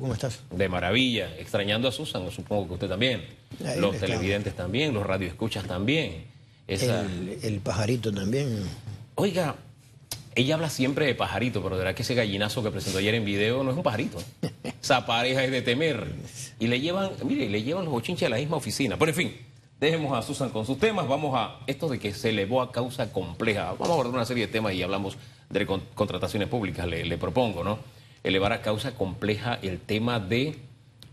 ¿Cómo estás? De maravilla, extrañando a Susan, supongo que usted también. Ahí los está. televidentes también, los radioescuchas también. Esa... El, el pajarito también. Oiga, ella habla siempre de pajarito, pero de verdad que ese gallinazo que presentó ayer en video no es un pajarito. Esa pareja es de temer. Y le llevan, mire, le llevan los bochinches a la misma oficina. Pero en fin, dejemos a Susan con sus temas. Vamos a esto de que se elevó a causa compleja. Vamos a abordar una serie de temas y hablamos de con- contrataciones públicas, le, le propongo, ¿no? Elevar a causa compleja el tema de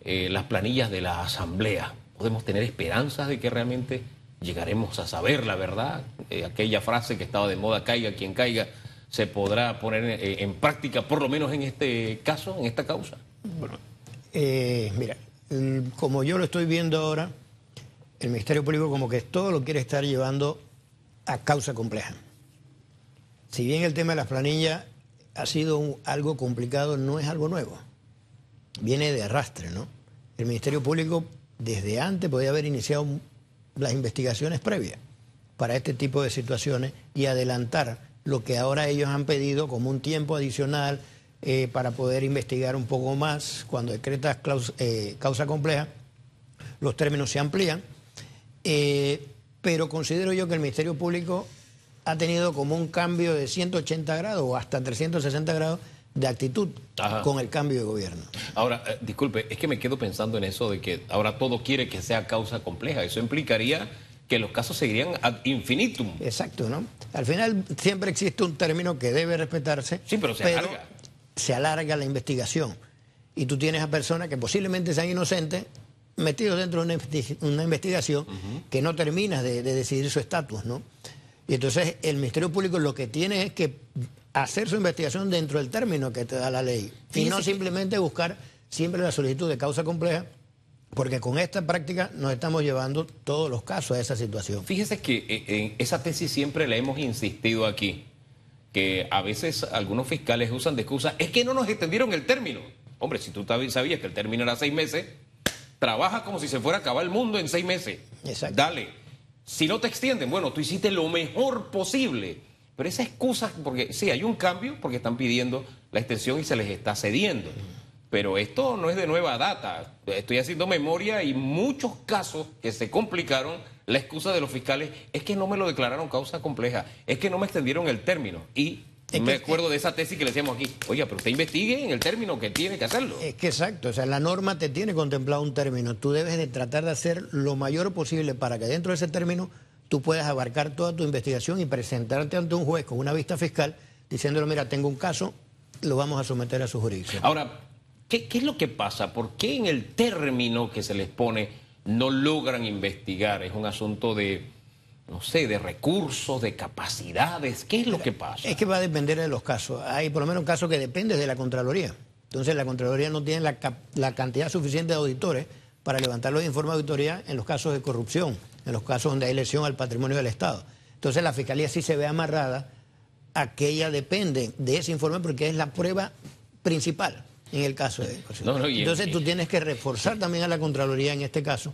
eh, las planillas de la Asamblea. Podemos tener esperanzas de que realmente llegaremos a saber la verdad. Eh, aquella frase que estaba de moda, caiga quien caiga, se podrá poner eh, en práctica, por lo menos en este caso, en esta causa. Eh, mira, como yo lo estoy viendo ahora, el Ministerio Público como que todo lo quiere estar llevando a causa compleja. Si bien el tema de las planillas ha sido un- algo complicado, no es algo nuevo. Viene de arrastre, ¿no? El Ministerio Público desde antes podía haber iniciado las investigaciones previas para este tipo de situaciones y adelantar lo que ahora ellos han pedido como un tiempo adicional eh, para poder investigar un poco más cuando decretas eh, causa compleja, los términos se amplían. Eh, pero considero yo que el Ministerio Público ha tenido como un cambio de 180 grados o hasta 360 grados de actitud Ajá. con el cambio de gobierno. Ahora, eh, disculpe, es que me quedo pensando en eso de que ahora todo quiere que sea causa compleja. Eso implicaría que los casos seguirían ad infinitum. Exacto, ¿no? Al final siempre existe un término que debe respetarse. Sí, pero se alarga. Se alarga la investigación. Y tú tienes a personas que posiblemente sean inocentes metidos dentro de una, investi- una investigación que no termina de, de decidir su estatus, ¿no? Y entonces el Ministerio Público lo que tiene es que hacer su investigación dentro del término que te da la ley. y no simplemente buscar siempre la solicitud de causa compleja, porque con esta práctica nos estamos llevando todos los casos a esa situación. Fíjese que eh, en esa tesis siempre la hemos insistido aquí, que a veces algunos fiscales usan de excusa, es que no nos extendieron el término. Hombre, si tú sabías que el término era seis meses, trabaja como si se fuera a acabar el mundo en seis meses. Exacto. Dale. Si no te extienden, bueno, tú hiciste lo mejor posible. Pero esa excusa, porque sí, hay un cambio, porque están pidiendo la extensión y se les está cediendo. Pero esto no es de nueva data. Estoy haciendo memoria y muchos casos que se complicaron, la excusa de los fiscales es que no me lo declararon causa compleja, es que no me extendieron el término. Y Es me que- acuerdo de esa tesis que le decíamos aquí. Oiga, pero usted investigue en el término que tiene que hacerlo. Es que exacto, o sea, la norma te tiene contemplado un término. Tú debes de tratar de hacer lo mayor posible para que dentro de ese término tú puedas abarcar toda tu investigación y presentarte ante un juez con una vista fiscal diciéndole, mira, tengo un caso, lo vamos a someter a su jurisdicción. Ahora, ¿qué, qué es lo que pasa? ¿Por qué en el término que se les pone no logran investigar? Es un asunto de, no sé, de recursos, de capacidades. ¿Qué es lo que pasa? Es que va a depender de los casos. Hay por lo menos un caso que depende de la Contraloría. Entonces la Contraloría no tiene la, cantidad suficiente de auditores para levantar los informes de auditoría en los casos de corrupción, en los casos donde hay lesión al patrimonio del Estado. Entonces la Fiscalía sí se ve amarrada a que ella depende de ese informe porque es la prueba principal en el caso de. No, no, Entonces tú tienes que reforzar también a la Contraloría en este caso.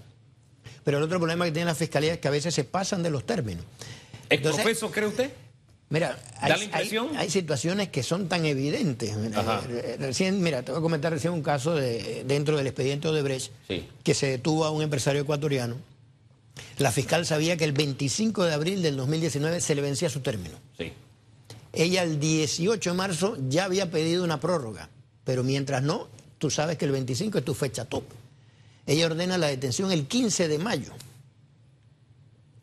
Pero el otro problema que tiene la Fiscalía es que a veces se pasan de los términos. ¿Es profeso, cree usted? Mira, ¿Da hay, la hay- impresión? hay situaciones que son tan evidentes. Mira, Ajá. eh, Recién, mira, te voy a comentar recién un caso de, dentro del expediente Odebrecht Sí. que se detuvo a un empresario ecuatoriano. La fiscal sabía que el 25 de abril del 2019 se le vencía su término. Sí. Ella el 18 de marzo ya había pedido una prórroga, pero mientras no, tú sabes que el 25 es tu fecha top. Ella ordena la detención el 15 de mayo.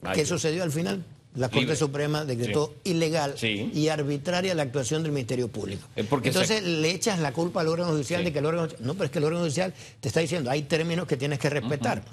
Ay, ¿Qué sucedió al final? La Corte Libre. Suprema decretó ilegal Sí. y arbitraria la actuación del Ministerio Público. Porque Entonces le echas la culpa al órgano judicial Sí. de que el órgano... No, pero es que el órgano judicial te está diciendo, hay términos que tienes que respetar.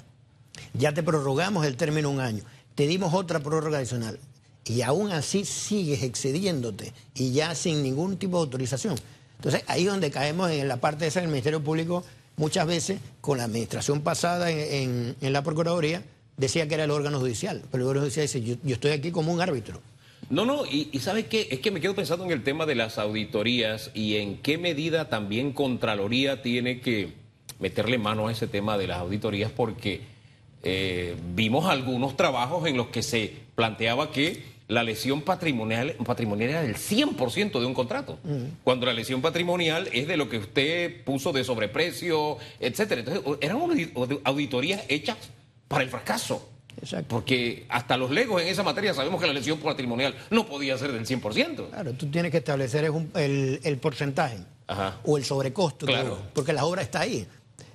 Ya te prorrogamos el término un año, te dimos otra prórroga adicional y aún así sigues excediéndote y ya sin ningún tipo de autorización. Entonces ahí es donde caemos en la parte esa del Ministerio Público, muchas veces con la administración pasada en, en- la Procuraduría, decía que era el órgano judicial, pero el órgano judicial dice, yo, estoy aquí como un árbitro. No, no, y, y ¿sabes qué? Es que me quedo pensando en el tema de las auditorías y en qué medida también Contraloría tiene que meterle mano a ese tema de las auditorías porque eh, vimos algunos trabajos en los que se planteaba que la lesión patrimonial, patrimonial era del 100% de un contrato, cuando la lesión patrimonial es de lo que usted puso de sobreprecio, etcétera. Entonces, eran auditorías hechas para el fracaso. Exacto. Porque hasta los legos en esa materia sabemos que la lesión patrimonial no podía ser del 100%. Claro, tú tienes que establecer el, porcentaje o el sobrecosto, claro. porque la obra está ahí.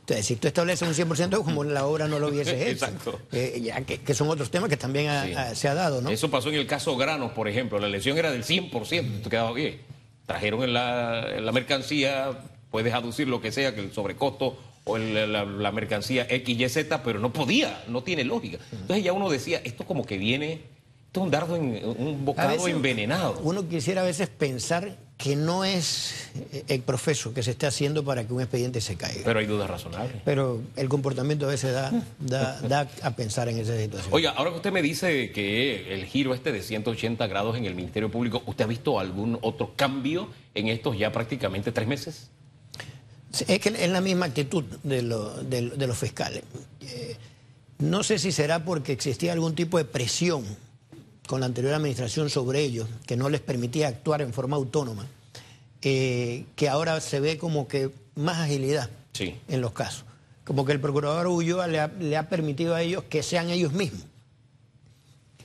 Entonces, si tú estableces un 100% como la obra no lo hubiese hecho. Exacto. Eh, ya que, son otros temas que también se ha dado, ¿no? Eso pasó en el caso Granos, por ejemplo. La lesión era del 100%. Esto quedaba bien. Trajeron en la, mercancía, puedes aducir lo que sea, que el sobrecosto o la, mercancía X, Y, Z, pero no podía, no tiene lógica. Entonces ya uno decía, esto como que viene, esto es un dardo, en, un bocado envenenado. Uno quisiera a veces pensar que no es eh, el profeso que se esté haciendo para que un expediente se caiga. Pero hay dudas razonables. Pero el comportamiento a veces da, da, a pensar en esa situación. Oiga, ahora que usted me dice que el giro este de 180 grados en el Ministerio Público, ¿usted ha visto algún otro cambio en estos ya prácticamente tres meses? Es que es la misma actitud de, de, los fiscales. Eh, no sé si será porque existía algún tipo de presión con la anterior administración sobre ellos, que no les permitía actuar en forma autónoma, eh, que ahora se ve como que más agilidad en los casos. Como que el procurador Ulloa le ha, le ha permitido a ellos que sean ellos mismos.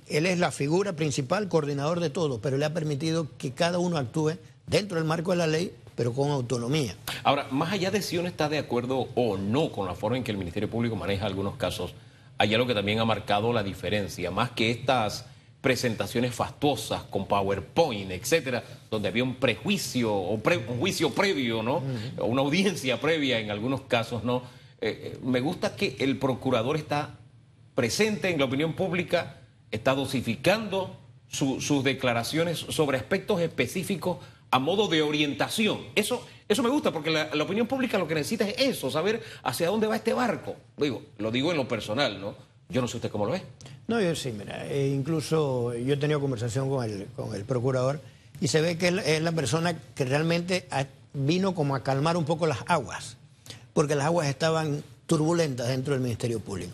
Él es la figura principal, coordinador de todo, pero le ha permitido que cada uno actúe dentro del marco de la ley, pero con autonomía. Ahora, más allá de si uno está de acuerdo o no con la forma en que el Ministerio Público maneja algunos casos, hay algo que también ha marcado la diferencia, más que estas presentaciones fastuosas con PowerPoint, etcétera, donde había un prejuicio o un juicio previo, ¿no? O una audiencia previa en algunos casos, ¿no? Eh, eh, me gusta que el procurador está presente en la opinión pública, está dosificando sus declaraciones sobre aspectos específicos a modo de orientación. Eso, eso me gusta porque la, la, opinión pública lo que necesita es eso, saber hacia dónde va este barco. Digo, lo digo en lo personal, ¿no? Yo no sé usted cómo lo ve. No, yo sí, mira, eh, incluso yo he tenido conversación con el, con el procurador y se ve que él es la persona que realmente vino como a calmar un poco las aguas, porque las aguas estaban turbulentas dentro del Ministerio Público.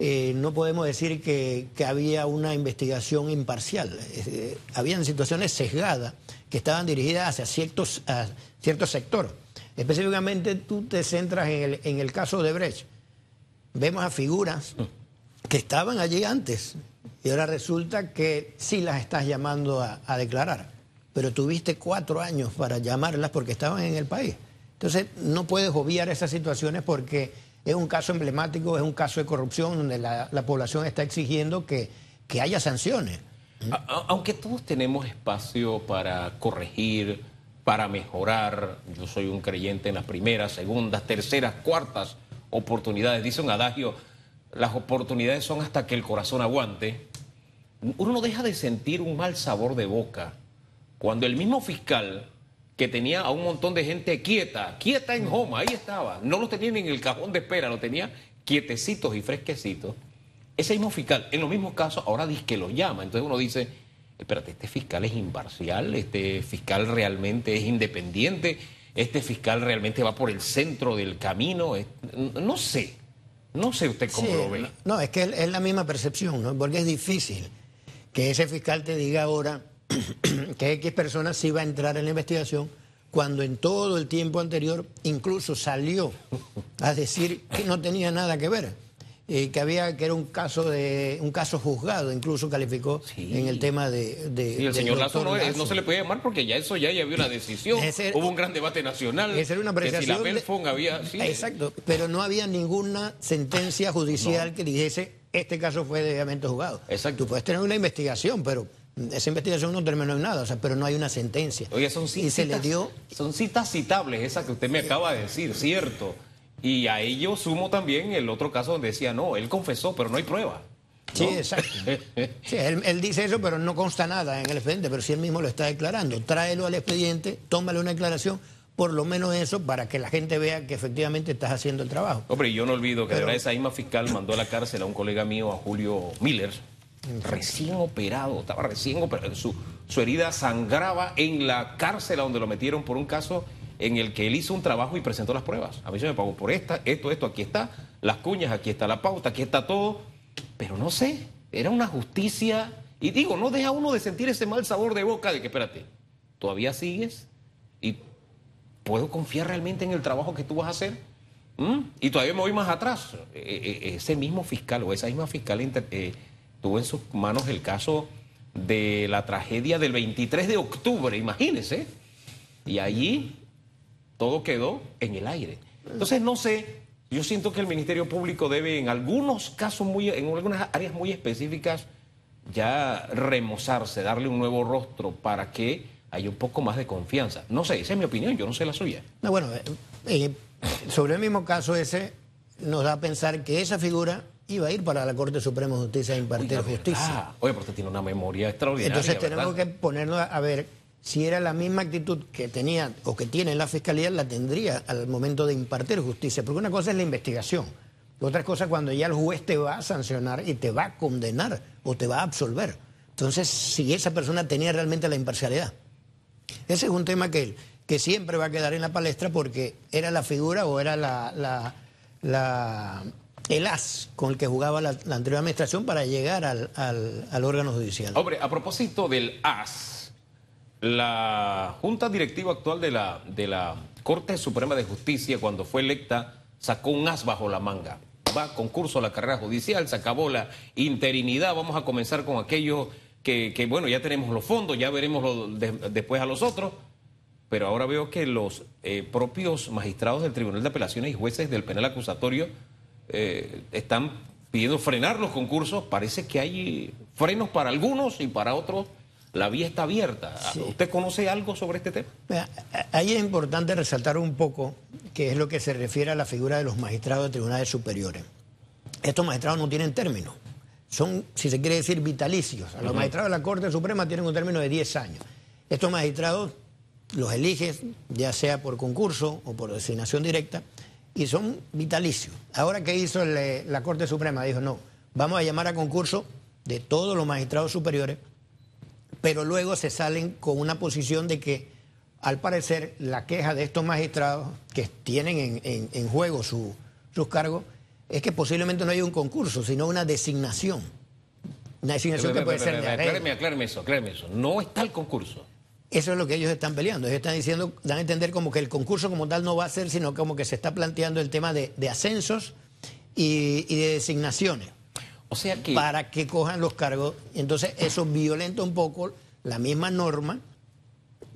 Eh, no podemos decir que, había una investigación imparcial, habían situaciones sesgadas que estaban dirigidas hacia ciertos, a cierto sector. Específicamente tú te centras en el, en el caso de Brecht. Vemos a figuras que estaban allí antes y ahora resulta que sí las estás llamando a, declarar, pero tuviste cuatro años para llamarlas porque estaban en el país. Entonces no puedes obviar esas situaciones porque es un caso emblemático, es un caso de corrupción donde la, población está exigiendo que, que haya sanciones. Aunque todos tenemos espacio para corregir, para mejorar, yo soy un creyente en las primeras, segundas, terceras, cuartas oportunidades. Dice un adagio, las oportunidades son hasta que el corazón aguante, uno no deja de sentir un mal sabor de boca cuando el mismo fiscal que tenía a un montón de gente quieta, quieta en Joma, ahí estaba, no lo tenía ni en el cajón de espera, lo tenía quietecitos y fresquecitos. Ese mismo fiscal, en los mismos casos, ahora dice que lo llama. Entonces uno dice, espérate, este fiscal es imparcial, este fiscal realmente es independiente, este fiscal realmente va por el centro del camino, no sé. No sé usted cómo lo ve. No, es que es la misma percepción, ¿no? porque es difícil que ese fiscal te diga ahora que X persona sí va a entrar en la investigación cuando en todo el tiempo anterior incluso salió a decir que no tenía nada que ver eh, que había que era un caso de un caso juzgado, incluso calificó en el tema de, de el señor Lazo no, se le puede llamar porque ya eso ya, había una decisión, hubo un gran debate nacional. Esa era una apreciación. Que si la había, Exacto, pero no había ninguna sentencia judicial que dijese este caso fue debidamente juzgado. Exacto. Tú puedes tener una investigación, pero esa investigación no terminó en nada, o sea, pero no hay una sentencia. Oye, son citas, y se le dio... son citas citables, esas que usted me acaba de decir, cierto. Y a ello sumo también el otro caso donde decía, no, él confesó, pero no hay prueba. Sí, exacto. Sí, él, dice eso, pero no consta nada en el expediente, pero si él mismo lo está declarando. Tráelo al expediente, tómale una declaración, por lo menos eso, para que la gente vea que efectivamente estás haciendo el trabajo. Hombre, yo no olvido que de verdad esa misma fiscal mandó a la cárcel a un colega mío, a Julio Miller, recién operado, estaba recién operado, su, su herida sangraba en la cárcel a donde lo metieron por un caso en el que él hizo un trabajo y presentó las pruebas. A mí se me pagó por esta, esto, esto, aquí está, las cuñas, aquí está la pauta, aquí está todo. Pero no sé, era una justicia Y digo, no deja uno de sentir ese mal sabor de boca de que, espérate, todavía sigues y puedo confiar realmente en el trabajo que tú vas a hacer. Y todavía me voy más atrás. E, e, e, ese mismo fiscal o esa misma fiscal eh, tuvo en sus manos el caso de la tragedia del 23 de octubre, imagínense. Y allí todo quedó en el aire. Entonces, no sé, yo siento que el Ministerio Público debe en algunos casos, muy, en algunas áreas muy específicas, ya remozarse, darle un nuevo rostro para que haya un poco más de confianza. No sé, esa es mi opinión, yo no sé la suya. No, bueno, eh, eh, sobre el mismo caso ese, nos da a pensar que esa figura iba a ir para la Corte Suprema de Justicia a impartir justicia. Oye, pero usted tiene una memoria extraordinaria. Entonces tenemos que ponernos a ver si era la misma actitud que tenía o que tiene la Fiscalía, la tendría al momento de impartir justicia. Porque una cosa es la investigación, otra cosa es cuando ya el juez te va a sancionar y te va a condenar o te va a absolver. Entonces, si esa persona tenía realmente la imparcialidad. Ese es un tema que, que siempre va a quedar en la palestra porque era la figura o era la, la, el as con el que jugaba la, anterior administración para llegar al, al órgano judicial. Hombre, a propósito del as la Junta Directiva actual de la, de la Corte Suprema de Justicia, cuando fue electa, sacó un as bajo la manga. Va concurso a la carrera judicial, se acabó la interinidad, vamos a comenzar con aquello que, bueno, ya tenemos los fondos, ya veremos después a los otros, pero ahora veo que los eh, propios magistrados del Tribunal de Apelaciones y jueces del penal acusatorio eh, están pidiendo frenar los concursos, parece que hay frenos para algunos y para otros la vía está abierta. ¿Usted conoce algo sobre este tema? Ahí es importante resaltar un poco que es lo que se refiere a la figura de los magistrados de tribunales superiores. Estos magistrados no tienen término. Son, si se quiere decir, vitalicios. Los magistrados de la Corte Suprema tienen un término de 10 años. Estos magistrados los eliges, ya sea por concurso o por designación directa, y son vitalicios. Ahora que hizo la Corte Suprema, dijo, no, vamos a llamar a concurso de todos los magistrados superiores pero luego se salen con una posición de que, al parecer, la queja de estos magistrados que tienen en, juego sus cargos es que posiblemente no haya un concurso, sino una designación. Una designación que puede ser de acláreme, acláreme eso, acláreme eso. No está el concurso. Eso es lo que ellos están peleando. Ellos están diciendo, dan a entender como que el concurso como tal no va a ser, sino como que se está planteando el tema de, ascensos y, y de designaciones. O sea que... Para que cojan los cargos. Entonces eso violenta un poco la misma norma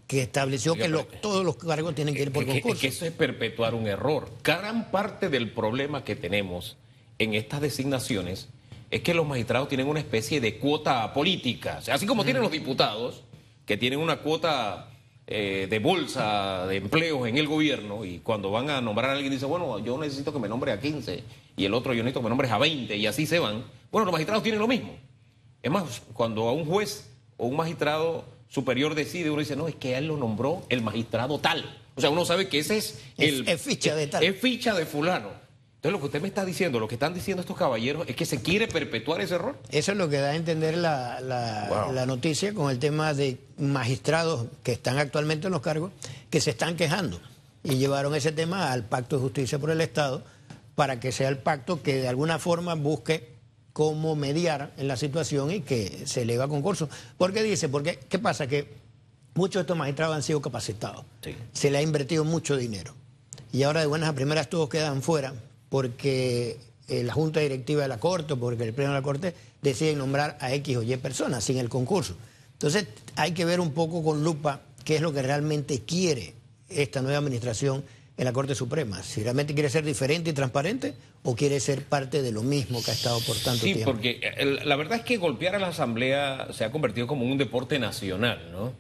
que estableció que todos los cargos tienen que ir por concurso. que eso es perpetuar un error. Gran parte del problema que tenemos en estas designaciones es que los magistrados tienen una especie de cuota política. así como tienen los diputados, que tienen una cuota eh, de bolsa de empleos en el gobierno y cuando van a nombrar a alguien dice, bueno, yo necesito que me nombre a 15 y el otro yo necesito que me nombre a 20 y así se van. Bueno, los magistrados tienen lo mismo. Es más, cuando a un juez o un magistrado superior decide, uno dice, no, es que él lo nombró el magistrado tal. O sea, uno sabe que ese es el... Es, ficha de tal. Es ficha de fulano. Entonces, lo que usted me está diciendo, lo que están diciendo estos caballeros, es que se quiere perpetuar ese error. Eso es lo que da a entender la, la, noticia con el tema de magistrados que están actualmente en los cargos, que se están quejando. Y llevaron ese tema al Pacto de Justicia por el Estado para que sea el pacto que de alguna forma busque cómo mediar en la situación y que se eleva a concurso. ¿Por qué dice? Porque, ¿qué pasa? Que muchos de estos magistrados han sido capacitados. Se le ha invertido mucho dinero. Y ahora de buenas a primeras todos quedan fuera porque eh, la Junta Directiva de la Corte o porque el Pleno de la Corte decide nombrar a X o Y personas sin el concurso. Entonces hay que ver un poco con lupa qué es lo que realmente quiere esta nueva administración en la Corte Suprema. Si realmente quiere ser diferente y transparente o quiere ser parte de lo mismo que ha estado por tanto tiempo. Sí, porque la verdad es que golpear a la Asamblea se ha convertido como un deporte nacional, ¿no?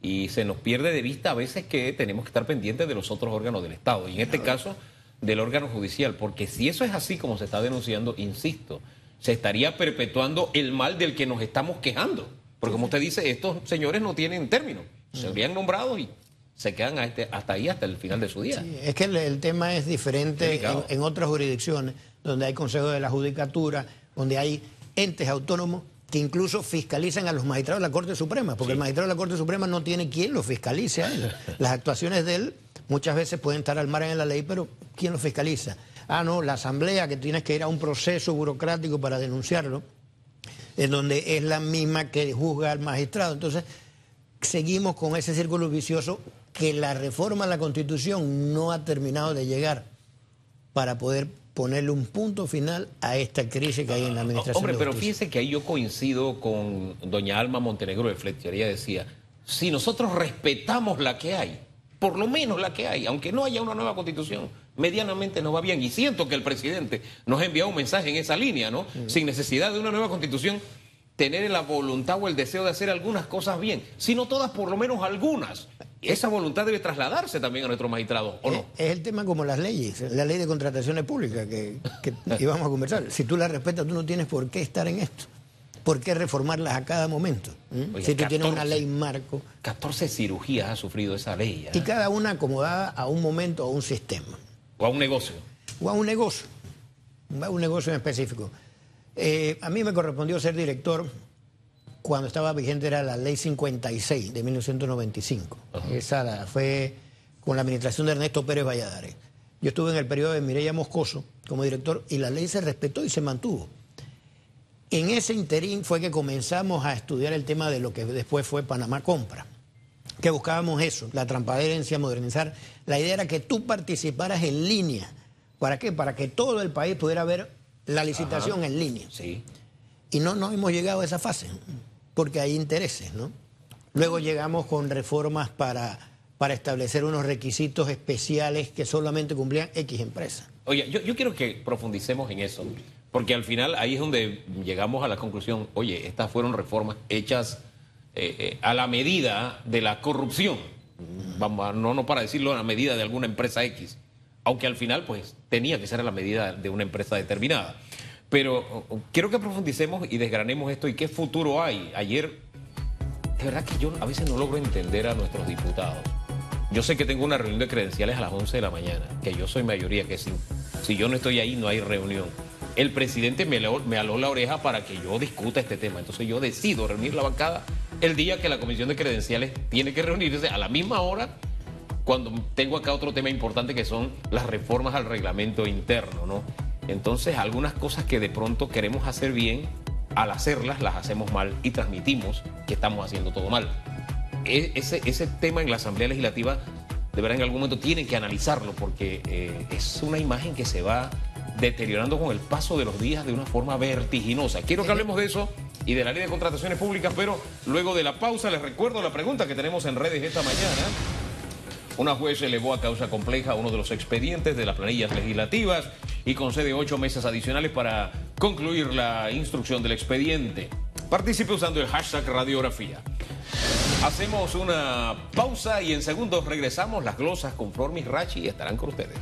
Y se nos pierde de vista a veces que tenemos que estar pendientes de los otros órganos del Estado. Y en este caso, del órgano judicial. Porque si eso es así como se está denunciando, insisto, se estaría perpetuando el mal del que nos estamos quejando. Porque como usted dice, estos señores no tienen término. Se habrían nombrado y se quedan este, hasta ahí, hasta el final de su día. es que el, tema es diferente en, otras jurisdicciones, donde hay consejos de la judicatura, donde hay entes autónomos que incluso fiscalizan a los magistrados de la Corte Suprema, porque el magistrado de la Corte Suprema no tiene quien lo fiscalice a él. Las actuaciones de él muchas veces pueden estar al margen de la ley, pero ¿quién lo fiscaliza? Ah, no, la asamblea que tienes que ir a un proceso burocrático para denunciarlo. en donde es la misma que juzga al magistrado. Entonces, seguimos con ese círculo vicioso que la reforma a la Constitución no ha terminado de llegar para poder ponerle un punto final a esta crisis que hay en la administración. Hombre, de pero fíjese que ahí yo coincido con doña Alma Montenegro de Fletcher. Ella decía, si nosotros respetamos la que hay, por lo menos la que hay, aunque no haya una nueva constitución, medianamente nos va bien. Y siento que el presidente nos ha enviado un mensaje en esa línea, ¿no? Sin necesidad de una nueva constitución, tener la voluntad o el deseo de hacer algunas cosas bien, sino todas, por lo menos algunas. Esa voluntad debe trasladarse también a nuestros magistrados, ¿o no? Es, es el tema como las leyes, la ley de contrataciones públicas que, que íbamos a conversar. Si tú la respetas, tú no tienes por qué estar en esto. ¿Por qué reformarlas a cada momento? ¿Mm? Oye, si tú tienes 14. una ley marco 14 cirugías ha sufrido esa ley, ¿eh? y cada una acomodada a un momento o a un sistema. o a un negocio. o a un negocio, a un negocio en específico. Eh, a mí me correspondió ser director cuando estaba vigente era la ley 56 de 1995. Esa fue con la administración de Ernesto Pérez Valladares. Yo estuve en el periodo de Mireya Moscoso como director y la ley se respetó y se mantuvo. En ese interín fue que comenzamos a estudiar el tema de lo que después fue Panamá Compra, que buscábamos eso, la transparencia, modernizar. La idea era que tú participaras en línea. ¿Para qué? Para que todo el país pudiera ver la licitación en línea. Sí. Y no, no hemos llegado a esa fase, porque hay intereses, ¿no? Luego llegamos con reformas para, para establecer unos requisitos especiales que solamente cumplían X empresas. Oye, yo, yo quiero que profundicemos en eso, porque al final ahí es donde llegamos a la conclusión, oye, estas fueron reformas hechas eh, eh, a la medida de la corrupción, vamos, a- no, no para decirlo a la medida de alguna empresa X, aunque al final pues tenía que ser a la medida de una empresa determinada. Pero quiero que profundicemos y desgranemos esto y qué futuro hay. Ayer, de verdad que yo a veces no logro entender a nuestros diputados. Yo sé que tengo una reunión de credenciales a las 11 de la mañana, que yo soy mayoría, que si, si yo no estoy ahí no hay reunión. El presidente me, me aló la oreja para que yo discuta este tema. Entonces yo decido reunir la bancada el día que la comisión de credenciales tiene que reunirse a la misma hora cuando tengo acá otro tema importante que son las reformas al reglamento interno, ¿no? Entonces, algunas cosas que de pronto queremos hacer bien, al hacerlas las hacemos mal y transmitimos que estamos haciendo todo mal. E- Ese, ese tema en la Asamblea Legislativa, de verdad, en algún momento tienen que analizarlo porque eh, es una imagen que se va deteriorando con el paso de los días de una forma vertiginosa. Quiero que hablemos de eso y de la ley de contrataciones públicas, pero luego de la pausa les recuerdo la pregunta que tenemos en redes esta mañana. Una juez elevó a causa compleja uno de los expedientes de las planillas legislativas y concede ocho meses adicionales para concluir la instrucción del expediente. Participe usando el hashtag radiografía. Hacemos una pausa y en segundos regresamos. Las glosas con Flor Rachi estarán con ustedes.